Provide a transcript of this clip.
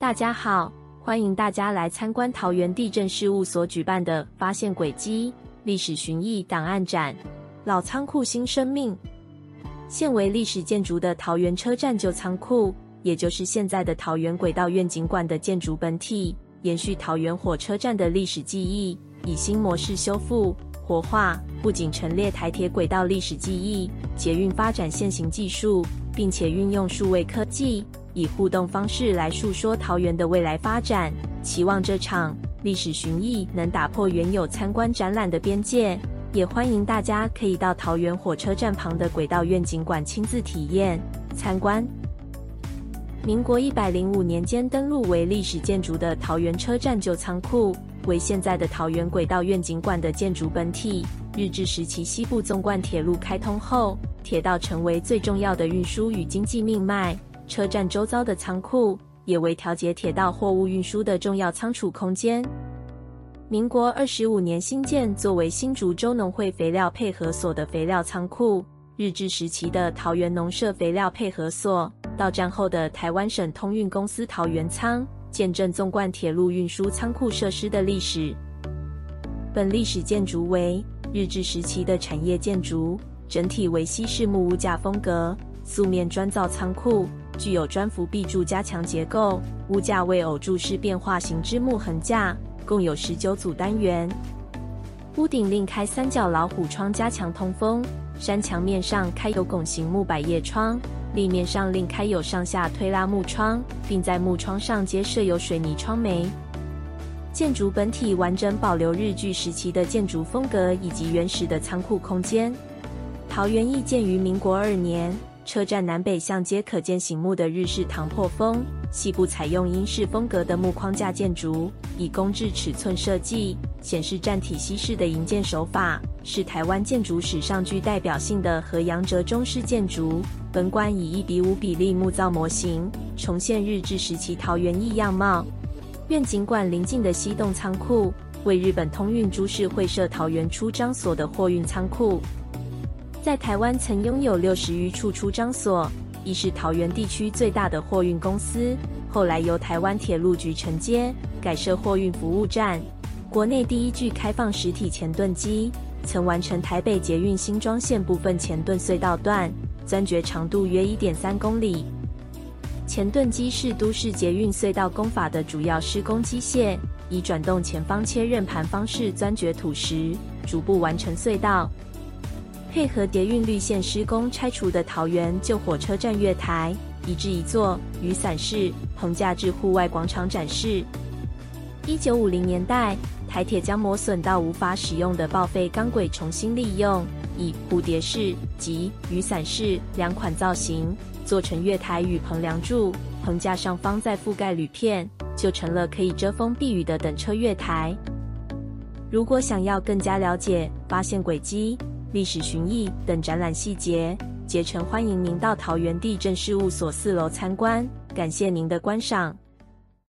大家好，欢迎大家来参观桃园地震事务所举办的“发现轨迹历史寻忆档案展”。老仓库新生命，现为历史建筑的桃园车站旧仓库，也就是现在的桃园轨道愿景馆的建筑本体，延续桃园火车站的历史记忆，以新模式修复活化，不仅陈列台铁轨道历史记忆、捷运发展现行技术，并且运用数位科技。以互动方式来述说桃园的未来发展，期望这场历史寻忆能打破原有参观展览的边界，也欢迎大家可以到桃园火车站旁的轨道愿景馆亲自体验参观。民国一百零五年间登陆为历史建筑的桃园车站旧仓库，为现在的桃园轨道愿景馆的建筑本体。日治时期西部纵贯铁路开通后，铁道成为最重要的运输与经济命脉。车站周遭的仓库也为调节铁道货物运输的重要仓储空间。民国二十五年新建，作为新竹州农会肥料配合所的肥料仓库。日治时期的桃园农社肥料配合所，到战后的台湾省通运公司桃园仓，见证纵贯铁路运输仓库设施的历史。本历史建筑为日治时期的产业建筑，整体为西式木屋架风格，素面砖造仓库。具有砖扶壁柱加强结构，屋架为偶柱式变化型之木横架，共有十九组单元。屋顶另开三角老虎窗加强通风，山墙面上开有拱形木百叶窗，立面上另开有上下推拉木窗，并在木窗上皆设有水泥窗楣。建筑本体完整保留日据时期的建筑风格以及原始的仓库空间。桃园义建于民国二年。车站南北向皆可见醒目的日式唐破风，西部采用英式风格的木框架建筑，以工制尺寸设计，显示站体西式的营建手法，是台湾建筑史上具代表性的和洋折中式建筑。本馆以一比五比例木造模型，重现日治时期桃园异样貌。愿景馆邻近的西洞仓库，为日本通运株式会社桃园出张所的货运仓库。在台湾曾拥有六十余处出张所，亦是桃园地区最大的货运公司。后来由台湾铁路局承接，改设货运服务站。国内第一具开放实体前盾机，曾完成台北捷运新庄线部分前盾隧道段，钻掘长度约一点三公里。前盾机是都市捷运隧道工法的主要施工机械，以转动前方切刃盘方式钻掘土石，逐步完成隧道。配合捷运绿线施工拆除的桃园旧火车站月台，移至一座雨伞式棚架至户外广场展示。一九五零年代，台铁将磨损到无法使用的报废钢轨重新利用，以蝴蝶式及雨伞式两款造型做成月台与棚梁柱，棚架上方再覆盖铝片，就成了可以遮风避雨的等车月台。如果想要更加了解发现轨迹。历史寻绎等展览细节，竭诚欢迎您到桃园地震事务所四楼参观。感谢您的观赏。